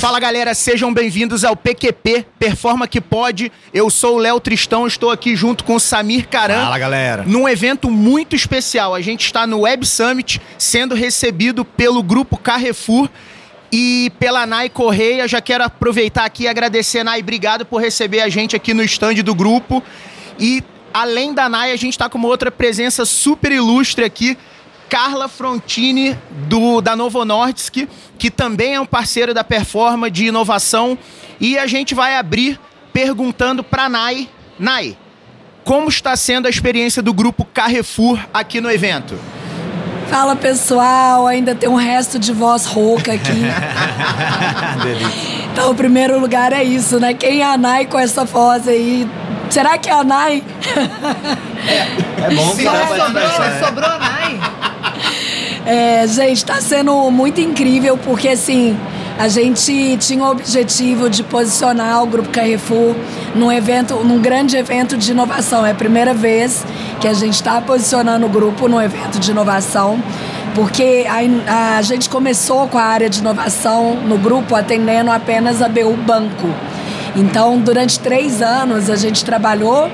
Fala galera, sejam bem-vindos ao PQP Performa que Pode. Eu sou o Léo Tristão, estou aqui junto com o Samir Caran. Fala galera. Num evento muito especial. A gente está no Web Summit sendo recebido pelo grupo Carrefour e pela Nai Correia. Já quero aproveitar aqui e agradecer, Nai. Obrigado por receber a gente aqui no stand do grupo. E além da Nai, a gente está com uma outra presença super ilustre aqui. Carla Frontini, do, da Novo Nordisk, que também é um parceiro da Performa de inovação. E a gente vai abrir perguntando para Nai. Nai, como está sendo a experiência do grupo Carrefour aqui no evento? Fala pessoal, ainda tem um resto de voz rouca aqui. então, o primeiro lugar é isso, né? Quem é a Nai com essa voz aí? Será que é a Nai? É, é bom que Só sobrou, sobrou a Nai. É, gente, tá sendo muito incrível porque assim. A gente tinha o objetivo de posicionar o Grupo Carrefour num evento, num grande evento de inovação. É a primeira vez que a gente está posicionando o grupo num evento de inovação, porque a, a gente começou com a área de inovação no grupo atendendo apenas a BU Banco. Então, durante três anos, a gente trabalhou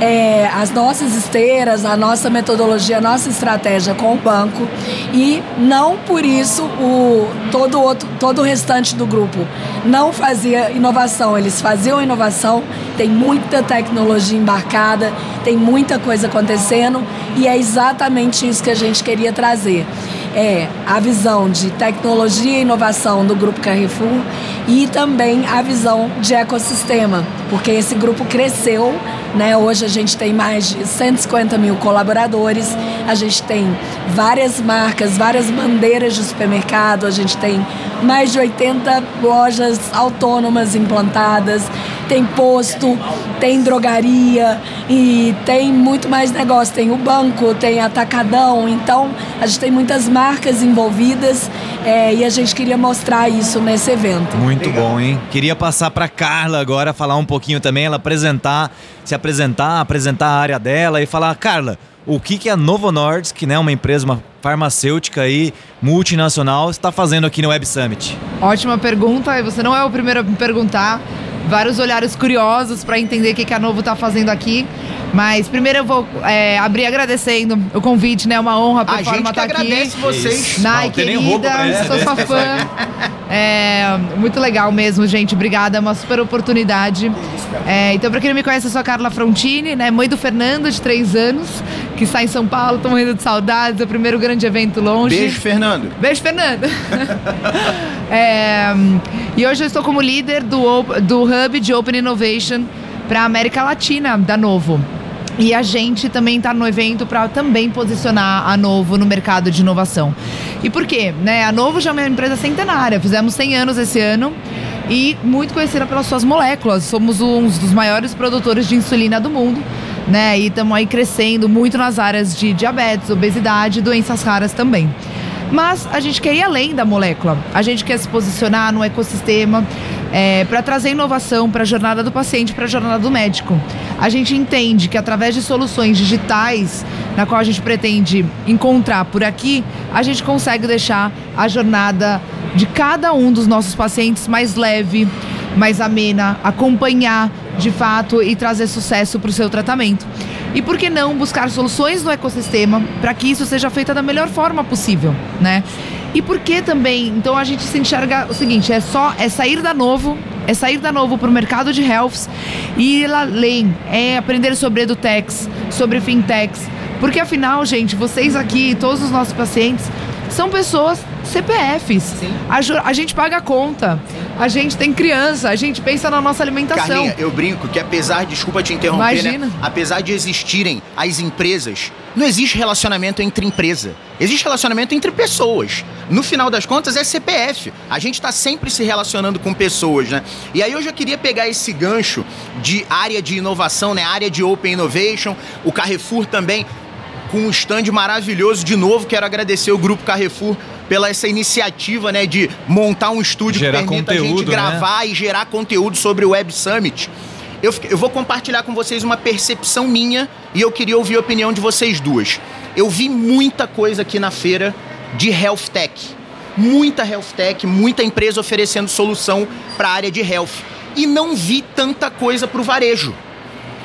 é, as nossas esteiras, a nossa metodologia, a nossa estratégia com o banco e não por isso o todo, outro, todo o restante do grupo não fazia inovação. Eles faziam inovação, tem muita tecnologia embarcada, tem muita coisa acontecendo e é exatamente isso que a gente queria trazer. É a visão de tecnologia e inovação do Grupo Carrefour e também a visão de ecossistema, porque esse grupo cresceu né? Hoje a gente tem mais de 150 mil colaboradores, a gente tem várias marcas, várias bandeiras de supermercado, a gente tem mais de 80 lojas autônomas implantadas, tem posto, tem drogaria e tem muito mais negócio. Tem o banco, tem atacadão, então a gente tem muitas marcas envolvidas é, e a gente queria mostrar isso nesse evento. Muito Legal. bom, hein? Queria passar para Carla agora falar um pouquinho também, ela apresentar, se apresentar, apresentar a área dela e falar, Carla, o que, que a Novo Nordisk, né, uma empresa, uma farmacêutica aí, multinacional, está fazendo aqui no Web Summit? Ótima pergunta, e você não é o primeiro a me perguntar. Vários olhares curiosos para entender o que, que a Novo está fazendo aqui. Mas primeiro eu vou é, abrir agradecendo o convite, né? Uma honra por forma estar tá aqui. agradece vocês. Nai, querida, sou sua fã. É, muito legal mesmo, gente. Obrigada, é uma super oportunidade. É, então, para quem não me conhece, eu sou a Carla Frontini, né? Mãe do Fernando, de três anos, que está em São Paulo, tô morrendo de saudades. É o primeiro grande evento longe. Beijo, Fernando. Beijo, Fernando. é, e hoje eu estou como líder do, do Hub de Open Innovation para a América Latina da Novo. E a gente também está no evento para também posicionar a Novo no mercado de inovação. E por quê? Né? A Novo já é uma empresa centenária, fizemos 100 anos esse ano e muito conhecida pelas suas moléculas. Somos um dos maiores produtores de insulina do mundo. Né? E estamos aí crescendo muito nas áreas de diabetes, obesidade e doenças raras também. Mas a gente quer ir além da molécula. A gente quer se posicionar no ecossistema é, para trazer inovação para a jornada do paciente, para a jornada do médico. A gente entende que através de soluções digitais, na qual a gente pretende encontrar por aqui, a gente consegue deixar a jornada de cada um dos nossos pacientes mais leve, mais amena, acompanhar de fato e trazer sucesso para o seu tratamento. E por que não buscar soluções no ecossistema para que isso seja feito da melhor forma possível, né? E por que também? Então a gente se enxerga o seguinte: é só é sair da novo, é sair da novo para o mercado de health e ir além, é aprender sobre edutechs, sobre fintechs, porque afinal, gente, vocês aqui, todos os nossos pacientes são pessoas CPFs. A, a, gente paga a conta. Sim. A gente tem criança, a gente pensa na nossa alimentação. Carlinha, eu brinco que apesar, desculpa te interromper, né? Imagina. né? Apesar de existirem as empresas, não existe relacionamento entre empresa. Existe relacionamento entre pessoas. No final das contas é CPF. A gente está sempre se relacionando com pessoas, né? E aí eu já queria pegar esse gancho de área de inovação, né? Área de Open Innovation, o Carrefour também com um stand maravilhoso. De novo, quero agradecer o Grupo Carrefour pela essa iniciativa, né, de montar um estúdio gerar que permita conteúdo, a gente gravar né? e gerar conteúdo sobre o Web Summit. Eu, eu vou compartilhar com vocês uma percepção minha e eu queria ouvir a opinião de vocês duas. Eu vi muita coisa aqui na feira de health tech. muita health tech, muita empresa oferecendo solução para a área de health. E não vi tanta coisa para o varejo.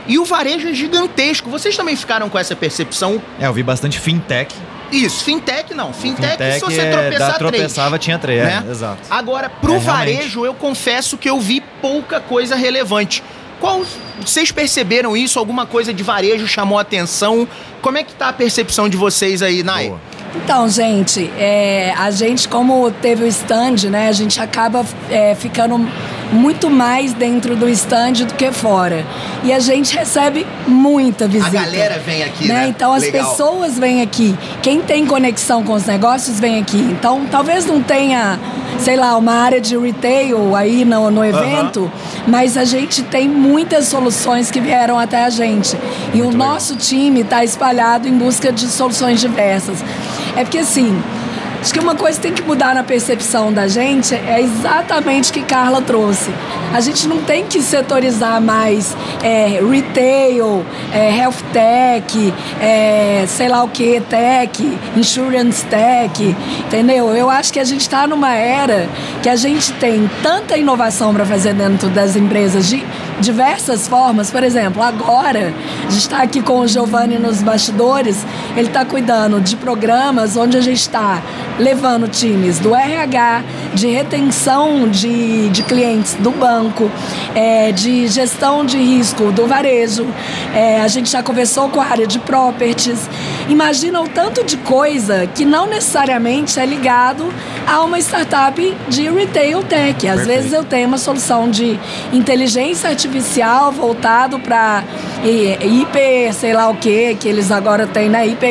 E o varejo é gigantesco. Vocês também ficaram com essa percepção? É, eu vi bastante fintech. Isso, fintech não. Fintech, Fintech, se você é, tropeçar, três. tropeçava, tinha três, né? é, exato. Agora, pro É, realmente. varejo, eu confesso que eu vi pouca coisa relevante. Qual, vocês perceberam isso? Alguma coisa de varejo chamou a atenção? Como é que tá a percepção de vocês aí, Nai? Boa. Então, gente, é, a gente, como teve o stand, né, a gente acaba é, ficando muito mais dentro do stand do que fora. E a gente recebe muita visita. galera vem aqui, né? Então, as Legal. pessoas vêm aqui. Quem tem conexão com os negócios vem aqui. Então, talvez não tenha, sei lá, uma área de retail aí no, no evento, mas a gente tem muitas soluções que vieram até a gente. E o nosso time está espalhado em busca de soluções diversas. É porque assim. Acho que uma coisa que tem que mudar na percepção da gente é exatamente o que Carla trouxe. A gente não tem que setorizar mais é, retail, é, health tech, é, sei lá o que, tech, insurance tech, entendeu? Eu acho que a gente está numa era que a gente tem tanta inovação para fazer dentro das empresas de diversas formas. Por exemplo, agora a gente está aqui com o Giovanni nos bastidores, ele está cuidando de programas onde a gente está levando times do RH, de retenção de, de clientes do banco, é, de gestão de risco do varejo. É, a gente já conversou com a área de properties. Imagina o tanto de coisa que não necessariamente é ligado a uma startup de retail tech. Às vezes eu tenho uma solução de inteligência artificial voltado para IP, sei lá o que, que eles agora têm, né? IP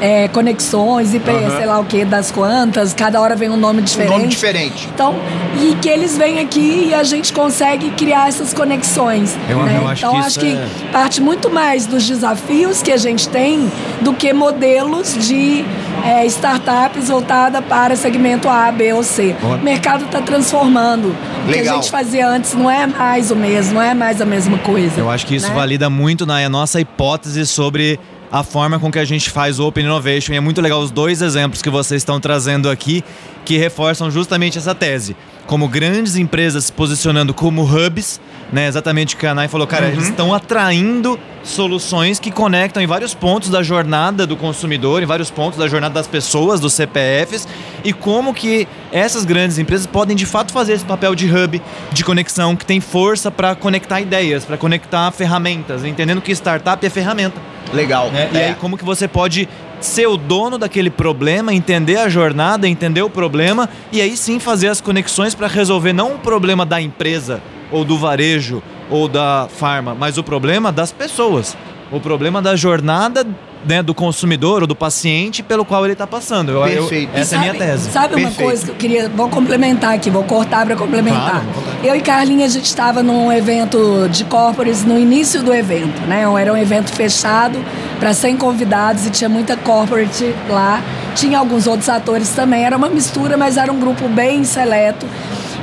é, conexões, IP, sei lá o que, das quantas, cada hora vem um nome Um diferente. nome diferente. Então, e que eles vêm aqui e a gente consegue criar essas conexões. Eu- né? eu acho então, que acho que é- parte muito mais dos desafios que a gente tem do que modelos de é, startups voltada para segmento A, B ou C. O mercado está transformando. O que a Legal. gente fazia antes não é mais o mesmo, não é mais a mesma coisa. Eu acho que isso né? valida muito na nossa hipótese sobre a forma com que a gente faz o Open Innovation. E é muito legal os dois exemplos que vocês estão trazendo aqui, que reforçam justamente essa tese. Como grandes empresas se posicionando como hubs, né? Exatamente o que a Nai falou, cara, eles estão atraindo soluções que conectam em vários pontos da jornada do consumidor, em vários pontos da jornada das pessoas, dos CPFs, e como que essas grandes empresas podem de fato fazer esse papel de hub, de conexão, que tem força para conectar ideias, para conectar ferramentas, entendendo que startup é ferramenta. Legal. né? E É. aí como que você pode ser o dono daquele problema, entender a jornada, entender o problema e aí sim fazer as conexões para resolver não o problema da empresa ou do varejo ou da farma, mas o problema das pessoas. O problema da jornada né, do consumidor ou do paciente pelo qual ele está passando. Eu- eu- Perfeito. essa é a minha Sabe- tese. Sabe uma Perfeito. coisa que eu queria. Vou complementar aqui, vou cortar para complementar. Claro, eu e Carlinha, a gente estava num evento de corporates no início do evento, né? Era um evento fechado para 100 convidados e tinha muita corporate lá. Tinha alguns outros atores também. Era uma mistura, mas era um grupo bem seleto.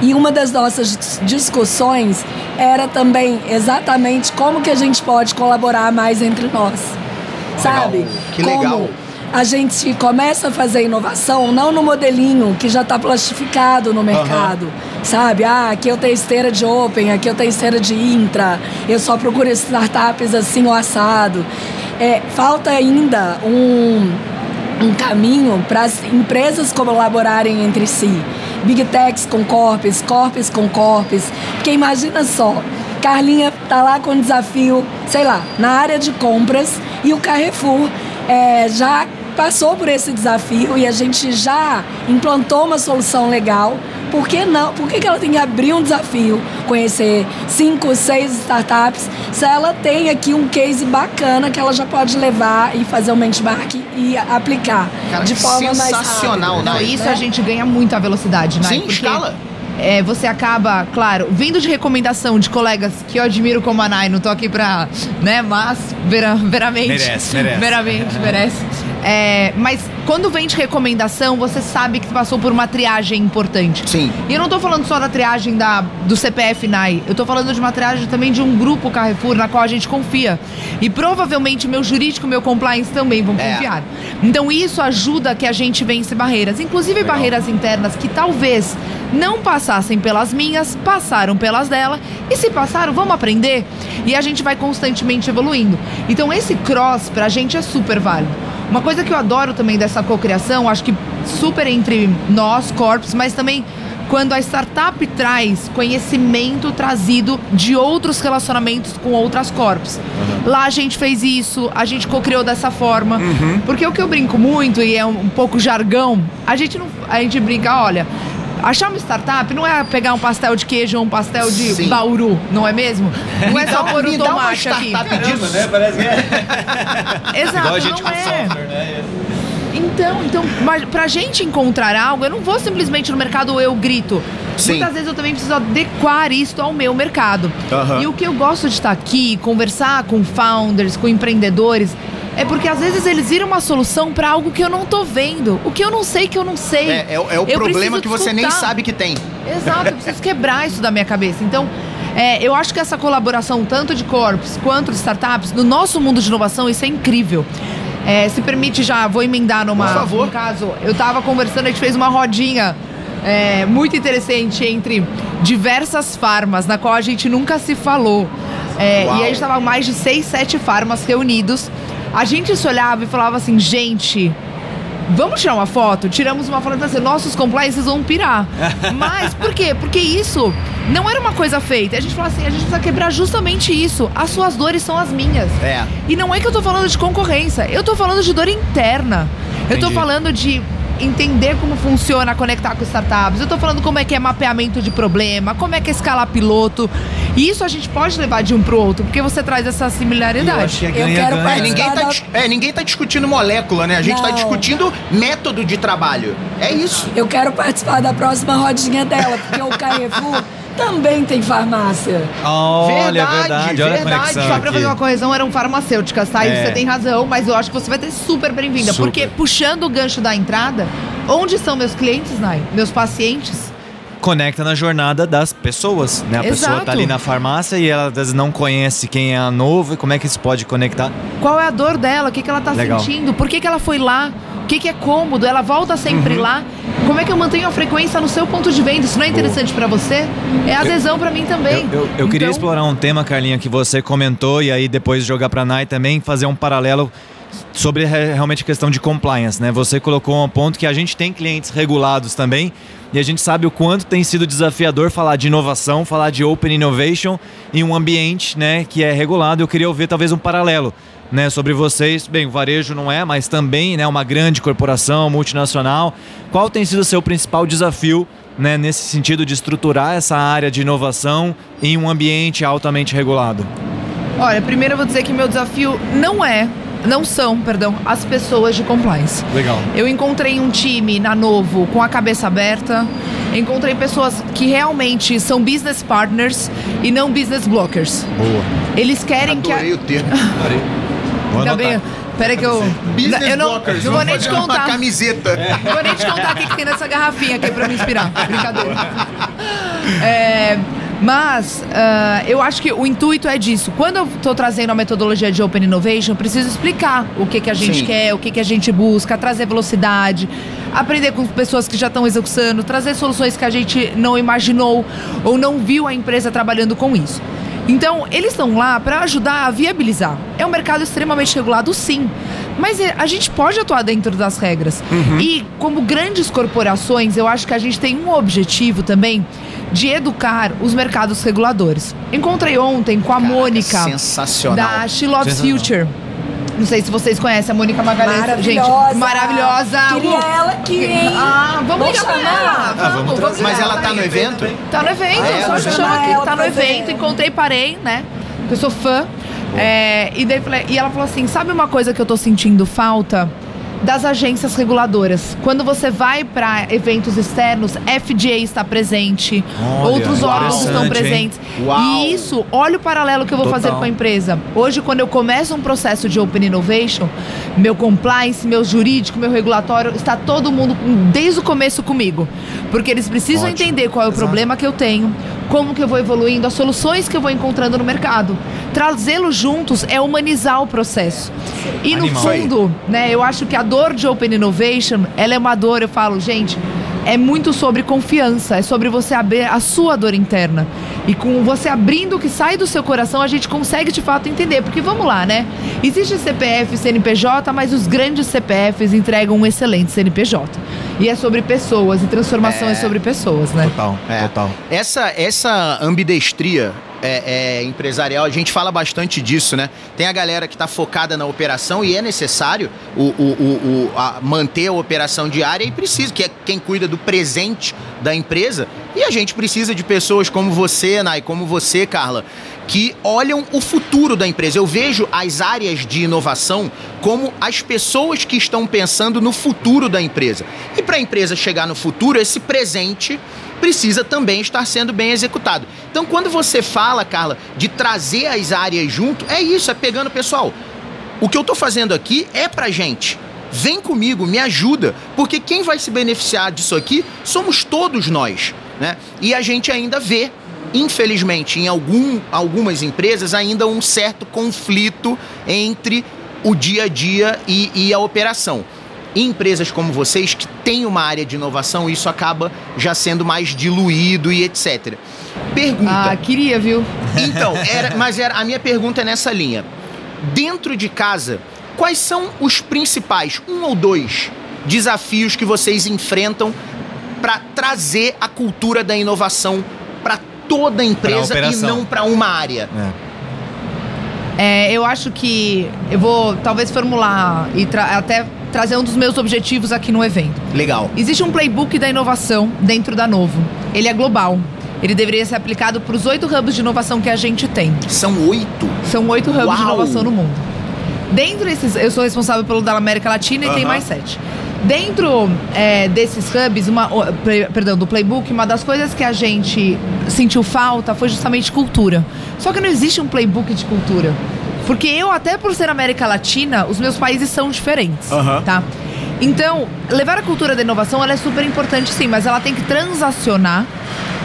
E uma das nossas dis- discussões era também exatamente como que a gente pode colaborar mais entre nós. Sabe? Que Como legal. a gente começa a fazer inovação não no modelinho que já está plastificado no mercado, sabe? Ah, aqui eu tenho esteira de open, aqui eu tenho esteira de intra, eu só procuro startups assim ou assado. É, falta ainda um, um caminho para as empresas colaborarem entre si. Big Techs com Corpes, Corpes com Corpes. Porque imagina só, Carlinha tá lá com um desafio, sei lá, na área de compras e o Carrefour é, já passou por esse desafio e a gente já implantou uma solução legal. Por que não? Por que, que ela tem que abrir um desafio, conhecer cinco, seis startups, se ela tem aqui um case bacana que ela já pode levar e fazer um benchmark e aplicar Cara, de forma mais sensacional, rápida. Não, Nai. isso né? a gente ganha muito a velocidade, né? Sim, Porque, escala. É, você acaba, claro, vindo de recomendação de colegas que eu admiro como a Nai, não tô aqui pra, né, mas vera, veramente. Merece, merece. Veramente, merece. É, mas quando vem de recomendação, você sabe que passou por uma triagem importante. Sim. E eu não tô falando só da triagem da, do CPF NAI, eu tô falando de uma triagem também de um grupo Carrefour na qual a gente confia. E provavelmente meu jurídico, meu compliance também vão É. confiar. Então isso ajuda que a gente vence barreiras, inclusive barreiras internas que talvez não passassem pelas minhas, passaram pelas dela, e se passaram, vamos aprender. E a gente vai constantemente evoluindo. Então esse cross pra gente é super válido. Uma coisa que eu adoro também dessa cocriação, acho que super entre nós, corpos, mas também quando a startup traz conhecimento trazido de outros relacionamentos com outras corpos. Lá a gente fez isso, a gente cocriou dessa forma. Porque o que eu brinco muito, e é um, um pouco jargão, a gente não. A gente brinca, olha. Achar uma startup não é pegar um pastel de queijo ou um pastel de Sim. bauru, não é mesmo? Não é só pôr o uma tomate aqui. disso. né? Parece que é. Exato, Igual a gente não com é. software, né? Então, então, mas pra gente encontrar algo, eu não vou simplesmente no mercado eu grito. Sim. Muitas vezes eu também preciso adequar isto ao meu mercado. E o que eu gosto de estar aqui, conversar com founders, com empreendedores, é porque às vezes eles viram uma solução pra algo que eu não tô vendo. O que eu não sei que eu não sei. É, é, o- é o Eu problema que você nem sabe que tem. Exato, eu preciso quebrar isso da minha cabeça. Então, é, eu acho que essa colaboração, tanto de corpos quanto de startups, no nosso mundo de inovação, isso é incrível. É, se permite já, vou emendar numa. Por favor. num caso, eu tava conversando, a gente fez uma rodinha é, muito interessante entre diversas farmas, na qual a gente nunca se falou. É, e a gente tava mais de seis, sete farmas reunidos. A gente se olhava e falava assim, gente, Vamos tirar uma foto? Tiramos uma foto e assim, nossos compliances vão pirar. Mas por quê? Porque isso não era uma coisa feita. A gente falou assim, a gente precisa quebrar justamente isso. As suas dores são as minhas. É. E não é que eu tô falando de concorrência, eu tô falando de dor interna. Eu tô Entendi. falando de entender como funciona conectar com startups. Eu tô falando como é que é mapeamento de problema, como é que é escalar piloto. E isso a gente pode levar de um pro outro, porque você traz essa Eu acho similaridade. que é Eu quero ganha-ganha. É, participar. ninguém tá, é, ninguém tá discutindo molécula, né? A gente tá Não. discutindo método de trabalho. É isso. Eu quero participar da próxima rodinha dela, porque o Carrefour também tem farmácia. Olha, Verdade, verdade, olha a verdade. Só pra aqui. fazer uma correção, eram farmacêuticas, tá? E É. você tem razão, mas eu acho que você vai ter super bem-vinda. Porque puxando o gancho da entrada, onde são meus clientes, Nai? Meus pacientes? Conecta na jornada das pessoas, né? A pessoa Exato. tá ali na farmácia e ela às vezes não conhece quem é a novo e como é que isso pode conectar. Qual é a dor dela? O que, que ela tá Legal. sentindo? Por que, que ela foi lá? O que, que é cômodo? Ela volta sempre Uhum. lá? Como é que eu mantenho a frequência no seu ponto de venda? Isso não é interessante pra você? É adesão pra mim também. Eu, eu- eu queria Então, explorar um tema, Carlinha, que você comentou e aí depois jogar pra Nai também, fazer um paralelo sobre re- realmente a questão de compliance, né? Você colocou um ponto que a gente tem clientes regulados também e a gente sabe o quanto tem sido desafiador falar de inovação, falar de open innovation em um ambiente, né, que é regulado. Eu queria ouvir talvez um paralelo, né, sobre vocês. Bem, o varejo não é, mas também, né, uma grande corporação multinacional. Qual tem sido o seu principal desafio né, nesse sentido de estruturar essa área de inovação em um ambiente altamente regulado? Olha, primeiro eu vou dizer que meu desafio não é, não são, perdão, as pessoas de compliance. Legal. Eu encontrei um time na Novo com a cabeça aberta. Encontrei pessoas que realmente são business partners e não business blockers. Boa. Eles querem que. Adorei o termo. Ainda bem. Peraí que eu. Business eu não, blockers. não vou nem te contar. camiseta. Não vou nem te contar o que, que tem nessa garrafinha aqui pra me inspirar. Brincadeira. É, mas ah, eu acho que o intuito é disso. Quando eu tô trazendo a metodologia de Open Innovation, eu preciso explicar o que, que a gente Sim. quer, o que, que a gente busca, trazer velocidade, aprender com pessoas que já estão executando, trazer soluções que a gente não imaginou ou não viu a empresa trabalhando com isso. Então, eles estão lá para ajudar a viabilizar. É um mercado extremamente regulado, sim. Mas é, a gente pode atuar dentro das regras. E, como grandes corporações, eu acho que a gente tem um objetivo também de educar os mercados reguladores. Encontrei ontem com a Caraca, Mônica, sensacional. da She Loves Sensacional. Future. Não sei se vocês conhecem a Mônica Magalhães. Maravilhosa. Gente, maravilhosa. Queria Uh, ela aqui, hein? Ah, vamos ligar pra chamar? ela. Ah, vamos Vamos, vamos Mas ela tá no evento? Tá no evento, Ah, é? só chama aqui. Tá no evento, encontrei, parei, né? Porque eu sou fã. É, e, daí, e ela falou assim: sabe uma coisa que eu tô sentindo falta? Das agências reguladoras. Quando você vai para eventos externos, FDA está presente, Olha, outros órgãos estão presentes. E isso, olha o paralelo que eu vou Total. fazer com a empresa. Hoje, quando eu começo um processo de Open Innovation, meu compliance, meu jurídico, meu regulatório, está todo mundo desde o começo comigo. Porque eles precisam Ótimo. entender qual é o Exato. problema que eu tenho, como que eu vou evoluindo, as soluções que eu vou encontrando no mercado. Trazê-los juntos é humanizar o processo. E no Animal. fundo, né, eu acho que a dor de Open Innovation, ela é uma dor, eu falo, gente, é muito sobre confiança, é sobre você abrir a sua dor interna. E com você abrindo o que sai do seu coração, a gente consegue de fato entender. Porque vamos lá, né? Existe CPF e CNPJ, mas os grandes CPFs entregam um excelente CNPJ. E é sobre pessoas, e transformação é, sobre pessoas, né? Total, É. total. Essa, essa ambidestria é, é, empresarial, a gente fala bastante disso, né? Tem a galera que está focada na operação e é necessário o, o, o, a- manter a operação diária e precisa, que é quem cuida do presente da empresa. E a gente precisa de pessoas como você, Nai, como você, Carla, que olham o futuro da empresa. Eu vejo as áreas de inovação como as pessoas que estão pensando no futuro da empresa. E para a empresa chegar no futuro, esse presente precisa também estar sendo bem executado. Então, quando você fala, Carla, de trazer as áreas junto, é isso, é pegando pessoal. O que eu tô fazendo aqui é pra gente. Vem comigo, me ajuda, porque quem vai se beneficiar disso aqui somos todos nós, né? E a gente ainda vê, infelizmente, em algum, algumas empresas ainda um certo conflito entre o dia a dia e, e a operação. Em empresas como vocês, que têm uma área de inovação, isso acaba já sendo mais diluído e etc. Pergunta. Ah, queria, viu? Então, era, mas era, a minha pergunta é nessa linha. Dentro de casa, quais são os principais, um ou dois, desafios que vocês enfrentam para trazer a cultura da inovação toda a empresa e não para uma área? É, eu acho que eu vou talvez formular e tra- até trazer um dos meus objetivos aqui no evento. Legal. Existe um playbook da inovação dentro da Novo. Ele é global. Ele deveria ser aplicado para os oito hubs de inovação que a gente tem. São oito. São oito hubs de Uau! inovação no mundo. Dentro desses, eu sou responsável pelo da América Latina e tem Aham. mais sete. Dentro é, desses hubs, uma, perdão, do playbook, uma das coisas que a gente sentiu falta foi justamente cultura. Só que não existe um playbook de cultura. Porque eu, até por ser América Latina, os meus países são diferentes. Aham. Tá? Então, levar a cultura da inovação ela é super importante sim, mas ela tem que transacionar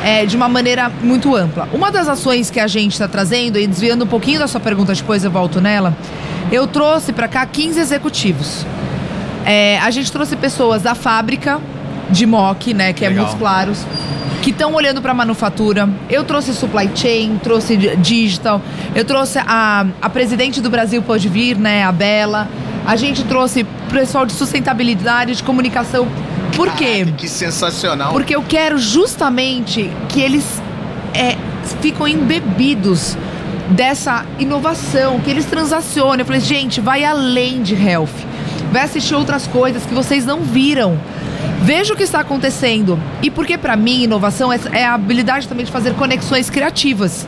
é, de uma maneira muito ampla. Uma das ações que a gente está trazendo, e desviando um pouquinho da sua pergunta, depois eu volto nela, eu trouxe para cá 15 executivos. É, a gente trouxe pessoas da fábrica de MOC, né, que é Legal. Montes Claros, que estão olhando para a manufatura. Eu trouxe supply chain, trouxe di- digital. Eu trouxe a, a presidente do Brasil pode vir, né, a Bela. A gente trouxe pessoal de sustentabilidade, de comunicação. Por quê? Caraca, que sensacional. Porque eu quero justamente que eles é, ficam embebidos dessa inovação, que eles transacionem. Eu falei, gente, vai além de health. Vai assistir outras coisas que vocês não viram. Veja o que está acontecendo. E porque, para mim, inovação é, é a habilidade também de fazer conexões criativas.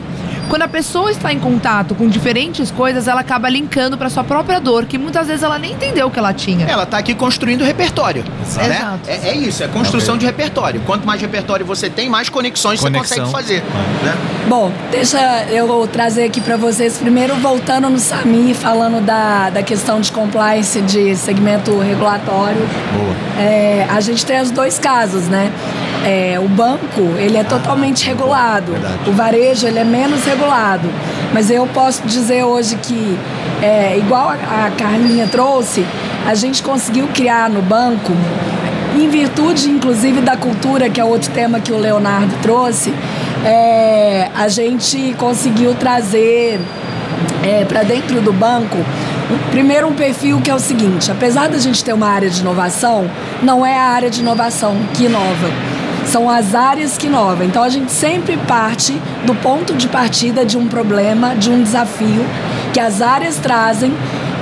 Quando a pessoa está em contato com diferentes coisas, ela acaba linkando para sua própria dor, que muitas vezes ela nem entendeu que ela tinha. Ela tá aqui construindo repertório. Exato. Né? Exato. É, é isso, é construção de repertório. Quanto mais repertório você tem, mais conexões Conexão. você consegue fazer. Né? Bom, deixa eu trazer aqui para vocês, primeiro voltando no Sami, falando da, da questão de compliance de segmento regulatório. Boa. É, a gente tem os dois casos, né? É, o banco, ele é totalmente regulado. verdade. O varejo, ele é menos regulado. Mas eu posso dizer hoje que, é, igual a, Carlinha trouxe, a gente conseguiu criar no banco, em virtude, inclusive, da cultura, que é outro tema que o Leonardo trouxe, é, a gente conseguiu trazer para dentro do banco, primeiro um perfil que é o seguinte: apesar da gente ter uma área de inovação, não é a área de inovação que inova. São as áreas que inovam. Então a gente sempre parte do ponto de partida de um problema, de um desafio que as áreas trazem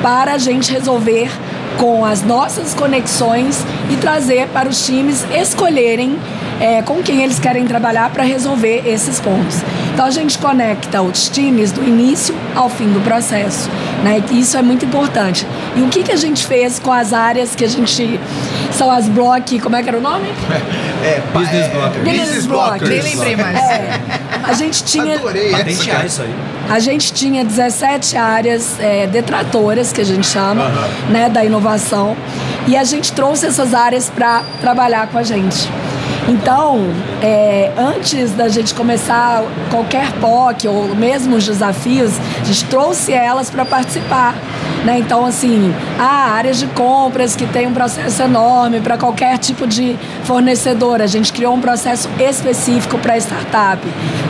para a gente resolver com as nossas conexões e trazer para os times escolherem é, com quem eles querem trabalhar para resolver esses pontos. Então a gente conecta os times do início ao fim do processo. Né? Isso é muito importante. E o que, que a gente fez com as áreas que a gente. São as block. Como é que era o nome? É, Business é, Blockers. Business Blockers. Nem lembrei mais. É, a gente tinha. Adorei Patentear isso aí. A gente tinha 17 áreas é, detratoras, que a gente chama, né, da inovação, e a gente trouxe essas áreas para trabalhar com a gente. Então, é, antes da gente começar qualquer POC ou mesmo os desafios, a gente trouxe elas para participar. Né? Então, assim, há áreas de compras que tem um processo enorme para qualquer tipo de fornecedor. A gente criou um processo específico para startup.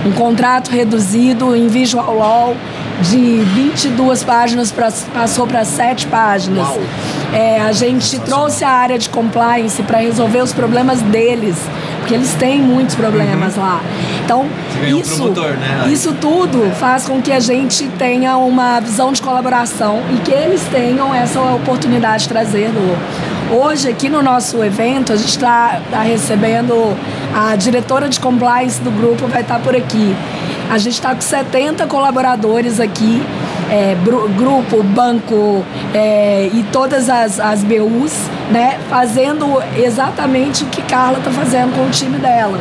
Um contrato reduzido em Visual Law de 22 páginas pra, passou para 7 páginas. É, a gente trouxe a área de compliance para resolver os problemas deles, porque eles têm muitos problemas lá. Então, isso, promotor, né? isso tudo faz com que a gente tenha uma visão de colaboração e que eles tenham essa oportunidade de trazer do. Hoje, aqui no nosso evento, a gente está recebendo a diretora de compliance do grupo, vai estar por aqui. A gente está com 70 colaboradores aqui, é, grupo, banco é, e todas as, as BUs, né, fazendo exatamente o que Carla está fazendo com o time dela.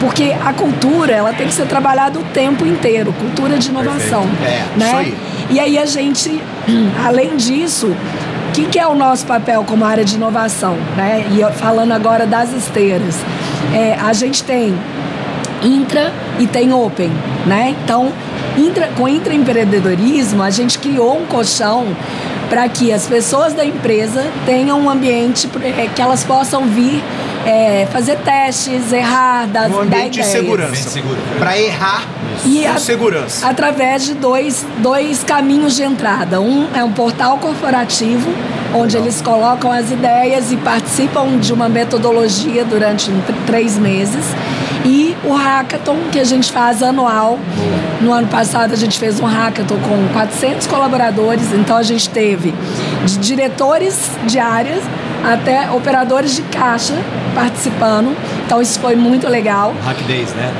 Porque a cultura, ela tem que ser trabalhada o tempo inteiro, cultura de inovação. Perfeito. É, né? isso aí. E aí a gente, além disso, o que, que é o nosso papel como área de inovação? Né? E falando agora das esteiras, é, a gente tem intra e tem open, né? Então, intra, com intraempreendedorismo, a gente criou um colchão para que as pessoas da empresa tenham um ambiente é, que elas possam vir é, fazer testes, errar, dar, Um dar ambiente de ideias. segurança. Para errar E com a- segurança. através de dois, dois caminhos de entrada. Um é um portal corporativo, onde eles colocam as ideias e participam de uma metodologia durante tr- três meses. E o hackathon, que a gente faz anual. No ano passado, a gente fez um hackathon com 400 colaboradores. Então, a gente teve de diretores de áreas até operadores de caixa participando. Então, isso foi muito legal. Hack Days, né?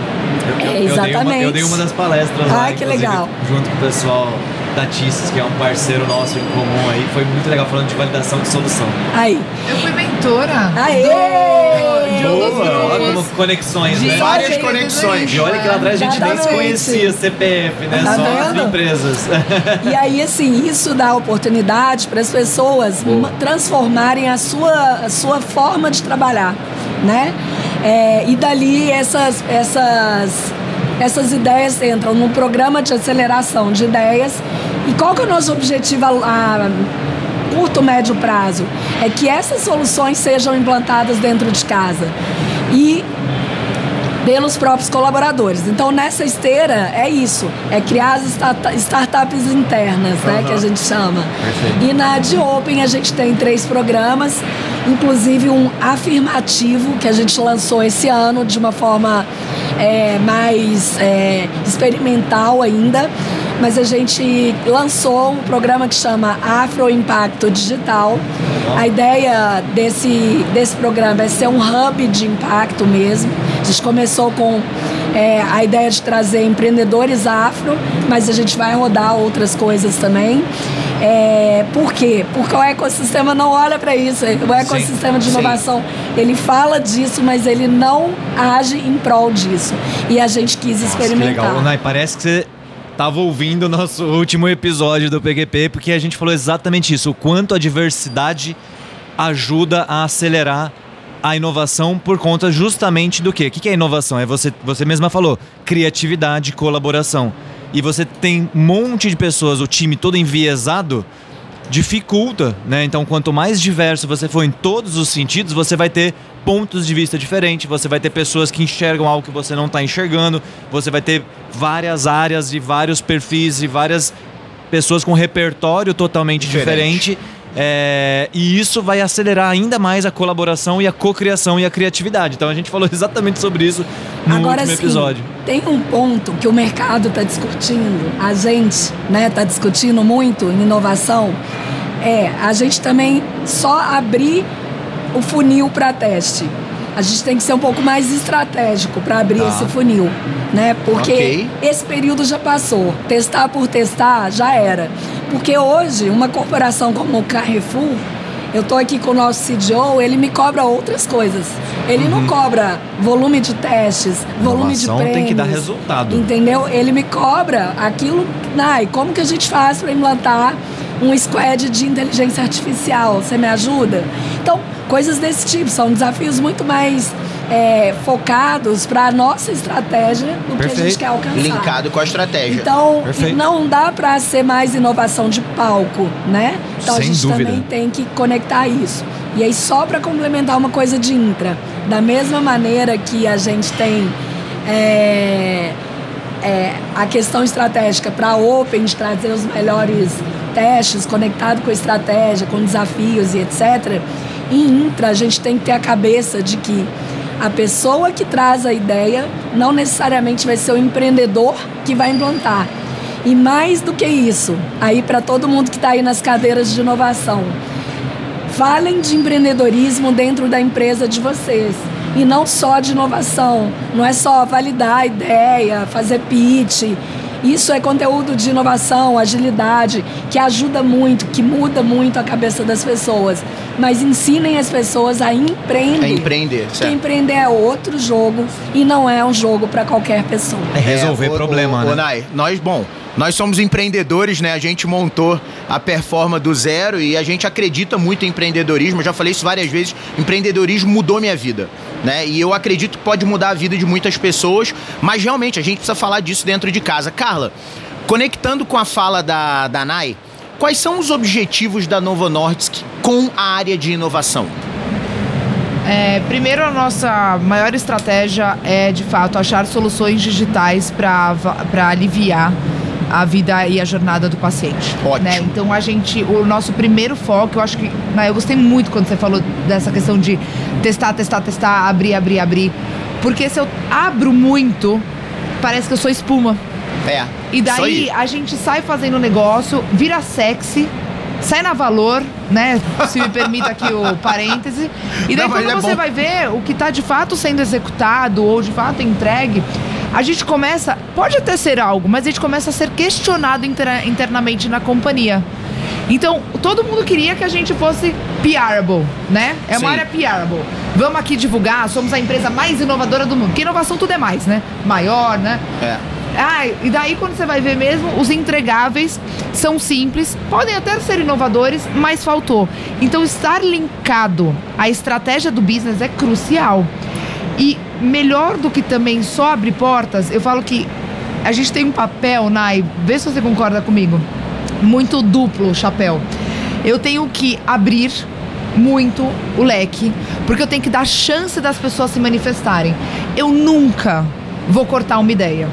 Eu, É, eu- eu dei uma- exatamente. Eu dei uma das palestras lá, Ai, que legal. junto com o pessoal da que é um parceiro nosso em comum aí. Foi muito legal falando de validação de solução. Aí. Eu fui mentora Aê! do, de um Boa, grupos. conexões, de né? Várias conexões. E olha que lá atrás a gente nem Exatamente. desconhecia CPF, né? Tá Só vendo? entre empresas. E aí, assim, isso dá oportunidade para as pessoas ma- transformarem a sua, a sua forma de trabalhar, né? É, e dali essas, essas, essas ideias entram num programa de aceleração de ideias. E qual que é o nosso objetivo a, a curto, médio prazo? É que essas soluções sejam implantadas dentro de casa. E pelos próprios colaboradores. Então, nessa esteira, é isso. É criar as startups internas, né? Que a gente chama. Perfeito. E na de Open a gente tem três programas, inclusive um afirmativo que a gente lançou esse ano de uma forma é, mais é, experimental ainda. Mas a gente lançou um programa que chama Afro Impacto Digital. A ideia desse, desse programa é ser um hub de impacto mesmo. A gente começou com é, a ideia de trazer empreendedores afro, mas a gente vai rodar outras coisas também. É, por quê? Porque o ecossistema não olha para isso. O ecossistema de sim. inovação, ele fala disso, mas ele não age em prol disso. E a gente quis Que experimentar. legal. Nai, parece que você tava ouvindo o nosso último episódio do PQP, porque a gente falou exatamente isso, o quanto a diversidade ajuda a acelerar a inovação por conta justamente do quê? O que que é inovação? É você, você mesma falou, criatividade, colaboração. E você tem um monte de pessoas, o time todo enviesado, dificulta, né? Então, quanto mais diverso você for em todos os sentidos, você vai ter pontos de vista diferentes, você vai ter pessoas que enxergam algo que você não está enxergando, você vai ter várias áreas e vários perfis e várias pessoas com repertório totalmente Diferente. diferente. É, e isso vai acelerar ainda mais a colaboração e a cocriação e a criatividade. Então a gente falou exatamente sobre isso no Agora último sim, episódio. tem um ponto que o mercado está discutindo, a gente está discutindo muito em inovação, É, a gente também só abrir o funil para teste. A gente tem que ser um pouco mais estratégico para abrir Tá. esse funil, né? Porque Ok. esse período já passou. Testar por testar já era. Porque hoje, uma corporação como o Carrefour, eu tô aqui com o nosso CDO, ele me cobra outras coisas. Ele não cobra volume de testes, volume de Inovação prêmios. tem que dar resultado. Entendeu? Ele me cobra aquilo. Nai, como que a gente faz para implantar um squad de inteligência artificial? Você me ajuda? Então, coisas desse tipo. São desafios muito mais é, focados para a nossa estratégia do que a gente quer alcançar. Linkado com a estratégia. Então, Perfeito. não dá para ser mais inovação de palco, né? Então a Sem gente dúvida. também tem que conectar isso. E aí, só para complementar uma coisa de intra, da mesma maneira que a gente tem é, é, a questão estratégica para a Open, de trazer os melhores testes conectado com estratégia, com desafios e etc. Em intra, a gente tem que ter a cabeça de que a pessoa que traz a ideia não necessariamente vai ser o empreendedor que vai implantar. E mais do que isso, aí para todo mundo que está aí nas cadeiras de inovação, falem de empreendedorismo dentro da empresa de vocês. E não só de inovação. Não é só validar a ideia, fazer pitch. Isso é conteúdo de inovação, agilidade, que ajuda muito, que muda muito a cabeça das pessoas. Mas ensinem as pessoas a empreender. É empreender, Porque certo? empreender é outro jogo e não é um jogo para qualquer pessoa. É resolver ô- problema, ô, né? ô, Nai, nós, bom, nós somos empreendedores, né? A gente montou a Performa do zero e a gente acredita muito em empreendedorismo. Eu já falei isso várias vezes. Empreendedorismo mudou minha vida, né? E eu acredito que pode mudar a vida de muitas pessoas, mas realmente a gente precisa falar disso dentro de casa. Carla, conectando com a fala da, da Nai, quais são os objetivos da Novo Nordisk com a área de inovação? É, primeiro, a nossa maior estratégia é, de fato, achar soluções digitais para aliviar a vida e a jornada do paciente. Ótimo. né? Então, a gente, o nosso primeiro foco, eu acho que, né, eu gostei muito quando você falou dessa questão de testar, testar, testar, abrir, abrir, abrir. Porque se eu abro muito, parece que eu sou espuma. É. E daí aí. a gente sai fazendo negócio, vira sexy, sai na valor, né? Se me permita aqui o parêntese. E daí Não, quando é você bom. vai ver o que está de fato sendo executado ou de fato entregue, a gente começa, pode até ser algo, mas a gente começa a ser questionado inter- internamente na companhia. Então, todo mundo queria que a gente fosse PRable, né? É uma Sim. área PRable. Vamos aqui divulgar, somos a empresa mais inovadora do mundo. Porque inovação tudo é mais, né? Maior, né? É. Ah, e daí quando você vai ver mesmo, os entregáveis são simples, podem até ser inovadores, mas faltou. Então estar linkado à estratégia do business é crucial. E melhor do que também só abrir portas, eu falo que a gente tem um papel, Nai, vê se você concorda comigo, muito duplo chapéu. Eu tenho que abrir muito o leque, porque eu tenho que dar chance das pessoas se manifestarem. Eu nunca vou cortar uma ideia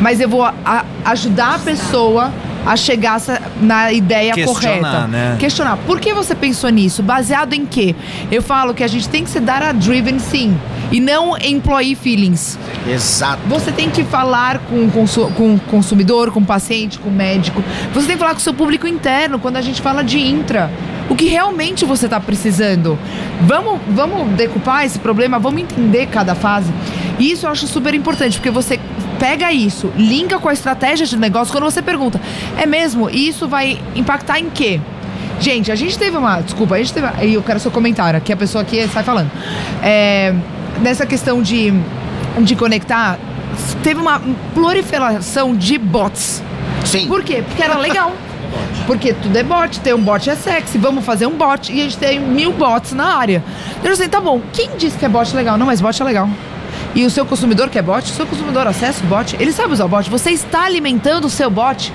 mas eu vou a- ajudar a pessoa a chegar na ideia Questionar, correta. né? Questionar. Por que você pensou nisso? Baseado em quê? Eu falo que a gente tem que ser data-driven, sim, e não employee feelings. Exato. Você tem que falar com o consu- com o consumidor, com o paciente, com o médico. Você tem que falar com o seu público interno quando a gente fala de intra. O que realmente você está precisando. Vamos, vamos decupar esse problema, vamos entender cada fase. E isso eu acho super importante, porque você pega isso, linka com a estratégia de negócio. Quando você pergunta, é mesmo? E isso vai impactar em quê? Gente, a gente teve uma. Desculpa, a gente teve. E eu quero seu comentário, que a pessoa aqui sai falando. É, nessa questão de, de conectar, teve uma proliferação de bots. Sim. Por quê? Porque era legal. Porque tudo é bot, ter um bot é sexy, vamos fazer um bot. E a gente tem mil bots na área. Eu assim, tá bom, quem disse que é bot legal? Não, mas bot é legal. E o seu consumidor quer bot, o seu consumidor acessa o bot, ele sabe usar o bot, você está alimentando o seu bot.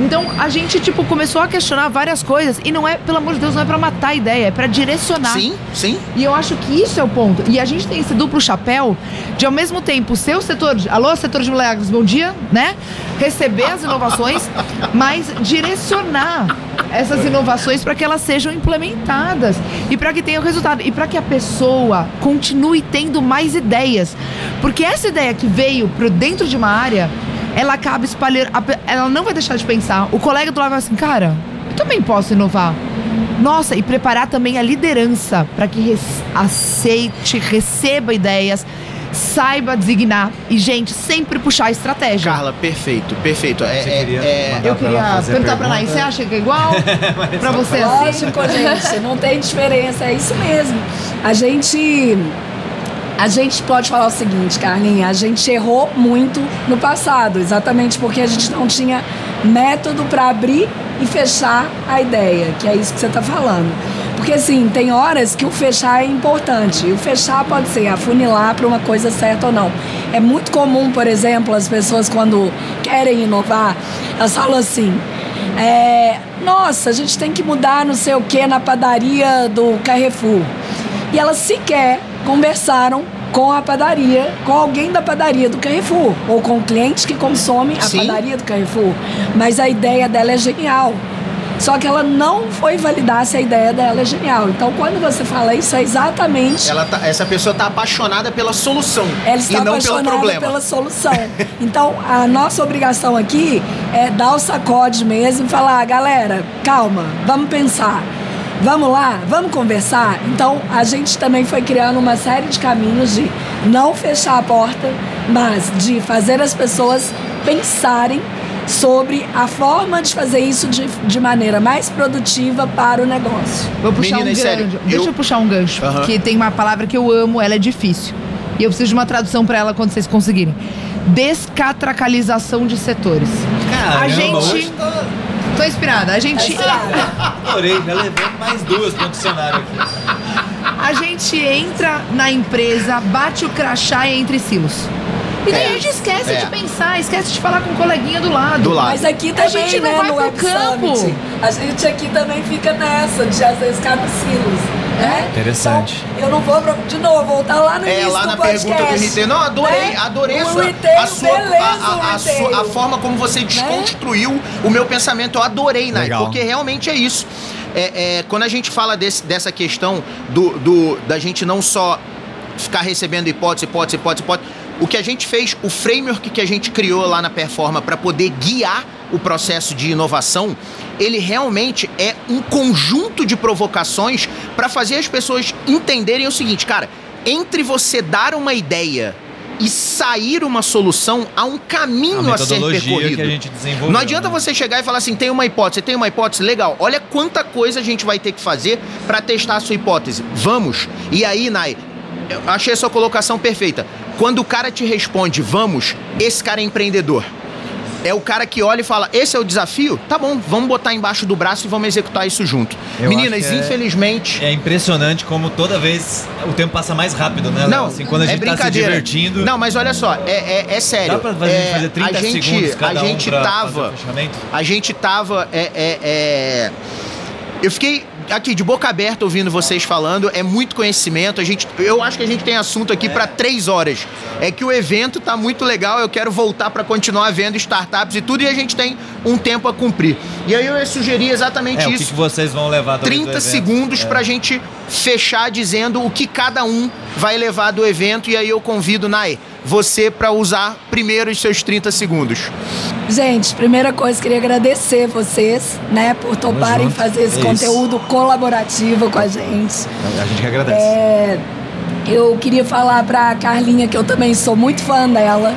Então a gente, tipo, começou a questionar várias coisas. E não é, pelo amor de Deus, não é pra matar a ideia, é pra direcionar. Sim, sim. E eu acho que isso é o ponto. E a gente tem esse duplo chapéu de, ao mesmo tempo, ser o setor. De, alô, setor de milagres, bom dia, né? Receber as inovações, mas direcionar essas inovações para que elas sejam implementadas e para que tenham resultado e para que a pessoa continue tendo mais ideias. Porque essa ideia que veio para dentro de uma área, ela acaba espalhando, ela não vai deixar de pensar. O colega do lado vai assim, cara, também posso inovar. Nossa, e preparar também a liderança para que res- aceite, receba ideias, saiba designar e, gente, sempre puxar a estratégia. Carla, perfeito, perfeito. É, Você é- queria é- Eu queria perguntar pra pergunta? Nair, você acha que é igual? pra você assim? Lógico, gente, não tem diferença, é isso mesmo. A gente. A gente pode falar o seguinte, Carlinha, a gente errou muito no passado, exatamente porque a gente não tinha método para abrir e fechar a ideia, que é isso que você está falando. Porque assim, tem horas que o fechar é importante. E o fechar pode ser afunilar para uma coisa certa ou não. É muito comum, por exemplo, as pessoas quando querem inovar, elas falam assim: é, nossa, a gente tem que mudar não sei o que na padaria do Carrefour. E elas sequer conversaram com a padaria, com alguém da padaria do Carrefour, ou com o cliente que consome a Sim. padaria do Carrefour. Mas a ideia dela é genial. Só que ela não foi validar se a ideia dela é genial. Então, quando você fala isso, é exatamente ela tá- essa pessoa tá apaixonada pela solução ela e está não pelo apaixonada problema. pela solução. Então, a nossa obrigação aqui é dar o sacode mesmo e falar, galera, calma, vamos pensar. Vamos lá, vamos conversar. Então, a gente também foi criando uma série de caminhos de não fechar a porta, mas de fazer as pessoas pensarem sobre a forma de fazer isso de, de maneira mais produtiva para o negócio. Vou puxar Menina, um sério, gancho. eu- Deixa eu puxar um gancho. Que tem uma palavra que eu amo, ela é difícil. E eu preciso de uma tradução pra ela quando vocês conseguirem. Descatracalização de setores. Caramba, a gente. Tô inspirada. A gente. Adorei, já levei mais duas pro dicionário aqui. A gente entra na empresa, bate o crachá e entra em silos. E daí É. a gente esquece É. de pensar, esquece de falar com o coleguinha do lado. Do lado. Mas aqui A também, gente não né, vai no pro Web campo. Summit, a gente aqui também fica nessa, de às vezes nos silos, né? Interessante. Então, eu não vou, pra- de novo, voltar lá no É, início lá do na podcast. pergunta do retail. Não, adorei, né? adorei a O sua, retail, a, sua, beleza, a, a- a sua- a forma como você desconstruiu o meu pensamento. Eu adorei, Nai, Legal. porque realmente é isso. É, é, quando a gente fala desse- dessa questão do, do- da gente não só ficar recebendo hipótese, hipótese, hipótese, hipótese, o que a gente fez, o framework que a gente criou lá na Performa para poder guiar o processo de inovação, ele realmente é um conjunto de provocações para fazer as pessoas entenderem o seguinte, cara, entre você dar uma ideia e sair uma solução, há um A caminho a, ser metodologia percorrido. que a. Não adianta né? você chegar e falar assim, tem uma hipótese, tem uma hipótese, legal. Olha quanta coisa a gente vai ter que fazer para testar a sua hipótese. Vamos. E aí, Nai, eu achei a sua colocação perfeita. Quando o cara te responde, vamos, esse cara é empreendedor. É o cara que olha e fala: esse é o desafio? Tá bom, vamos botar embaixo do braço e vamos executar isso junto. Eu Meninas, é- infelizmente. É impressionante como toda vez o tempo passa mais rápido, né? Léo? Não, assim, quando a é gente tá se divertindo. Não, mas olha só, é, é, é sério. Dá pra fazer, é, fazer 30 a gente, segundos cada a gente um tava. A gente tava. É, é, é, Eu fiquei aqui de boca aberta ouvindo vocês falando. É muito conhecimento. A gente, eu acho que a gente tem assunto aqui pra três horas. É que o evento tá muito legal. Eu quero voltar pra continuar vendo startups e tudo. E a gente tem um tempo a cumprir. E aí eu ia sugerir exatamente É, o que, isso. que vocês vão levar do 30 evento? segundos É. pra gente fechar dizendo o que cada um vai levar do evento e aí eu convido Nai, você pra usar primeiro os seus 30 segundos. Gente, primeira coisa, queria agradecer vocês, né, por toparem fazer esse É isso. conteúdo colaborativo com a gente. A gente que agradece. É, eu queria falar pra Carlinha que eu também sou muito fã dela.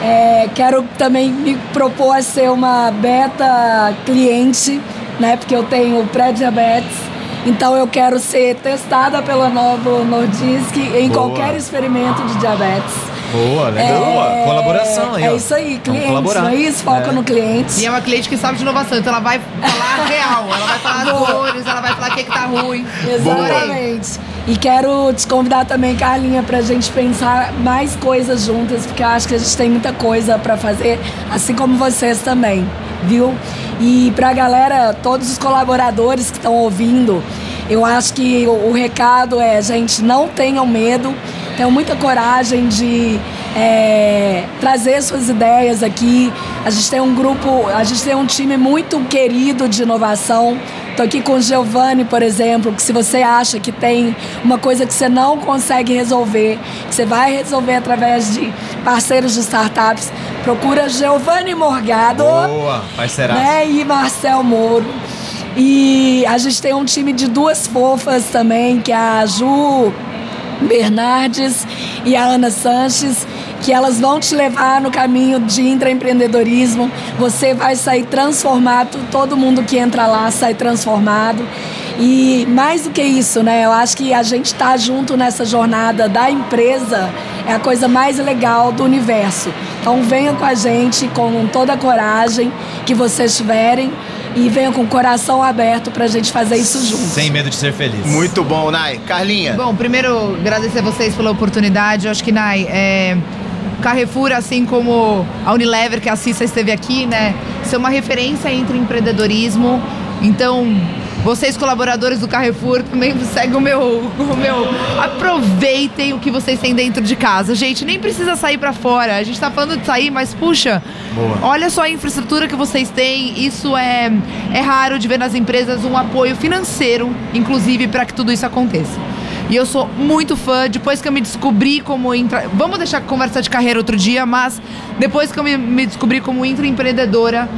É, quero também me propor a ser uma beta cliente, né? Porque eu tenho pré-diabetes. Então eu quero ser testada pela Novo Nordisk em Boa. qualquer experimento de diabetes. Boa, legal. É, Colaboração aí, É ó. isso aí, cliente, colaborar. não é isso? Foca É. no cliente. E é uma cliente que sabe de inovação, então ela vai falar real, ela vai falar as Boa. dores, ela vai falar o que, que tá ruim. Exatamente. E quero te convidar também, Carlinha, pra gente pensar mais coisas juntas, porque eu acho que a gente tem muita coisa pra fazer, assim como vocês também, viu? E pra galera, todos os colaboradores que estão ouvindo, eu acho que o, o recado é, gente, não tenham medo, tenham muita coragem de é, trazer suas ideias aqui. A gente tem um grupo, a gente tem um time muito querido de inovação. Tô aqui com o Giovanni, por exemplo, que se você acha que tem uma coisa que você não consegue resolver, que você vai resolver através de parceiros de startups, procura Giovanni Morgado Boa, parceiraço. né, e Marcel Moro. E a gente tem um time de duas fofas também, que é a Ju Bernardes e a Ana Sanches, que elas vão te levar no caminho de intraempreendedorismo. Você vai sair transformado, todo mundo que entra lá sai transformado. E mais do que isso, né? Eu acho que a gente estar tá junto nessa jornada da empresa é a coisa mais legal do universo. Então venha com a gente com toda a coragem que vocês tiverem e venha com o coração aberto pra gente fazer isso junto. Sem medo de ser feliz. Muito bom, Nai. Carlinha. Bom, primeiro agradecer a vocês pela oportunidade. Eu acho que, Nai, é... Carrefour, assim como a Unilever, que a Cissa esteve aqui, né? Ser uma referência entre empreendedorismo. Então, vocês, colaboradores do Carrefour, também seguem o meu, o meu. Aproveitem o que vocês têm dentro de casa. Gente, nem precisa sair para fora. A gente tá falando de sair, mas puxa, Boa. olha só a infraestrutura que vocês têm. Isso é, é raro de ver nas empresas um apoio financeiro, inclusive, para que tudo isso aconteça. E eu sou muito fã. Depois que eu me descobri como intra... Vamos deixar conversa de carreira outro dia, mas depois que eu me, me descobri como intraempreendedora,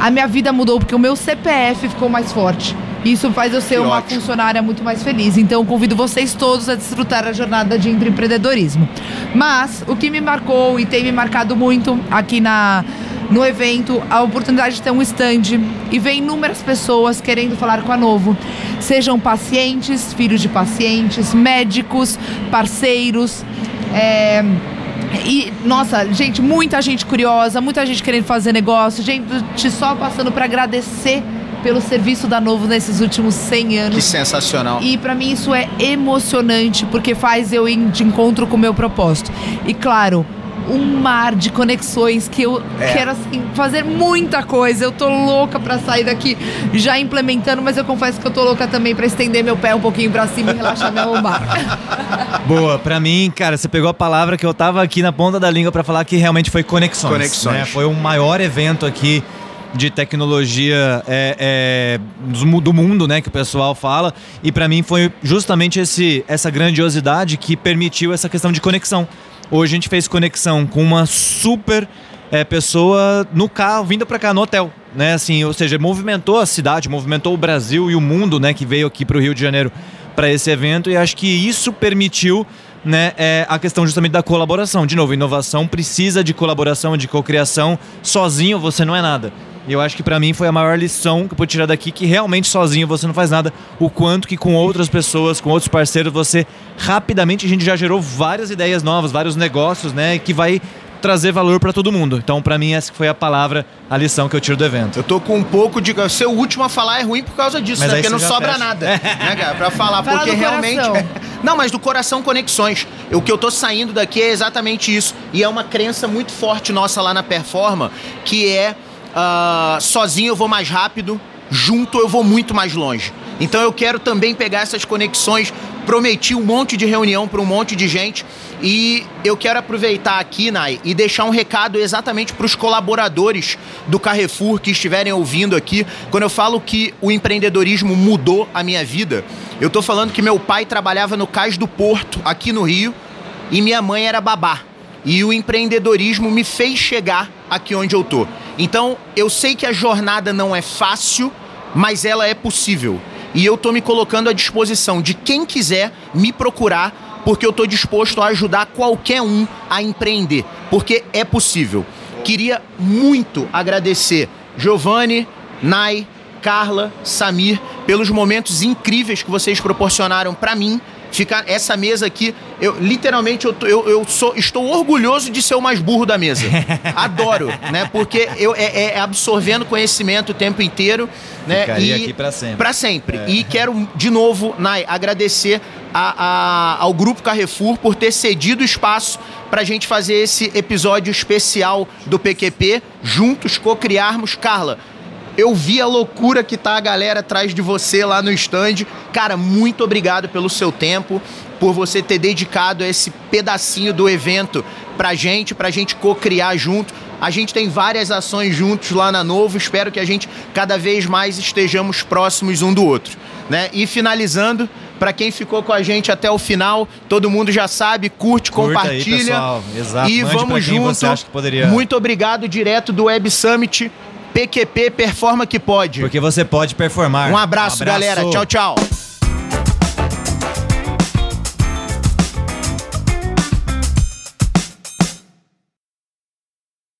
a minha vida mudou porque o meu CPF ficou mais forte. Isso faz eu ser que uma ótimo. funcionária muito mais feliz. Então, convido vocês todos a desfrutar a jornada de empreendedorismo. Mas, o que me marcou e tem me marcado muito aqui na, no evento, a oportunidade de ter um stand e ver inúmeras pessoas querendo falar com a Novo. Sejam pacientes, filhos de pacientes, médicos, parceiros. É, e, nossa, gente, muita gente curiosa, muita gente querendo fazer negócio, gente só passando para agradecer pelo serviço da Novo nesses últimos 100 anos. Que sensacional. E para mim isso é emocionante porque faz eu ir de encontro com o meu propósito. E claro, um mar de conexões que eu é. quero assim fazer muita coisa. Eu tô louca para sair daqui já implementando, mas eu confesso que eu tô louca também para estender meu pé um pouquinho para cima e relaxar minha lombar. Boa, para mim, cara, você pegou a palavra que eu tava aqui na ponta da língua para falar que realmente foi conexões. Conexões. Né? Foi o maior evento aqui de tecnologia é, é, do mundo, né, que o pessoal fala. E para mim foi justamente esse, essa grandiosidade que permitiu essa questão de conexão. Hoje a gente fez conexão com uma super é, pessoa no carro, vindo para cá no hotel, né? Assim, ou seja, movimentou a cidade, movimentou o Brasil e o mundo, né, que veio aqui para o Rio de Janeiro para esse evento. E acho que isso permitiu né, é a questão justamente da colaboração. De novo, inovação precisa de colaboração, de cocriação. Sozinho você não é nada. E eu acho que para mim foi a maior lição que eu pude tirar daqui, que realmente sozinho você não faz nada, o quanto que com outras pessoas, com outros parceiros, você rapidamente a gente já gerou várias ideias novas, vários negócios, né, que vai trazer valor para todo mundo. Então, para mim, essa foi a palavra, a lição que eu tiro do evento. Eu tô com um pouco de. Ser o último a falar é ruim por causa disso, mas né? Porque não sobra fecha. nada, né, cara? Pra falar. Fala porque realmente. Não, mas do coração conexões. O que eu tô saindo daqui é exatamente isso. E é uma crença muito forte nossa lá na Performa, que é uh, sozinho eu vou mais rápido, junto eu vou muito mais longe. Então eu quero também pegar essas conexões. Prometi um monte de reunião para um monte de gente e eu quero aproveitar aqui, Nai, e deixar um recado exatamente para os colaboradores do Carrefour que estiverem ouvindo aqui. Quando eu falo que o empreendedorismo mudou a minha vida, eu estou falando que meu pai trabalhava no Cais do Porto, aqui no Rio, e minha mãe era babá. E o empreendedorismo me fez chegar aqui onde eu tô. Então, eu sei que a jornada não é fácil, mas ela é possível. E eu tô me colocando à disposição de quem quiser me procurar, porque eu tô disposto a ajudar qualquer um a empreender, porque é possível. Queria muito agradecer Giovanni, Nai, Carla, Samir, pelos momentos incríveis que vocês proporcionaram para mim ficar essa mesa aqui, eu literalmente eu, eu, eu sou, estou orgulhoso de ser o mais burro da mesa. Adoro, né? Porque eu é, é absorvendo conhecimento o tempo inteiro, né? Ficaria e aqui para sempre. Para sempre. É. E quero de novo, Nai, agradecer a, a, ao grupo Carrefour por ter cedido espaço para a gente fazer esse episódio especial do PQP juntos co-criarmos. Carla, eu vi a loucura que tá a galera atrás de você lá no stand. Cara, muito obrigado pelo seu tempo, por você ter dedicado esse pedacinho do evento pra gente, pra gente co-criar junto. A gente tem várias ações juntos lá na Novo. Espero que a gente cada vez mais estejamos próximos um do outro, né? E finalizando, para quem ficou com a gente até o final, todo mundo já sabe, curte, Curta compartilha. Aí, Exato. E Mande vamos junto. Muito obrigado direto do Web Summit PQP Performa que pode. Porque você pode performar. Um abraço, galera. Tchau, tchau.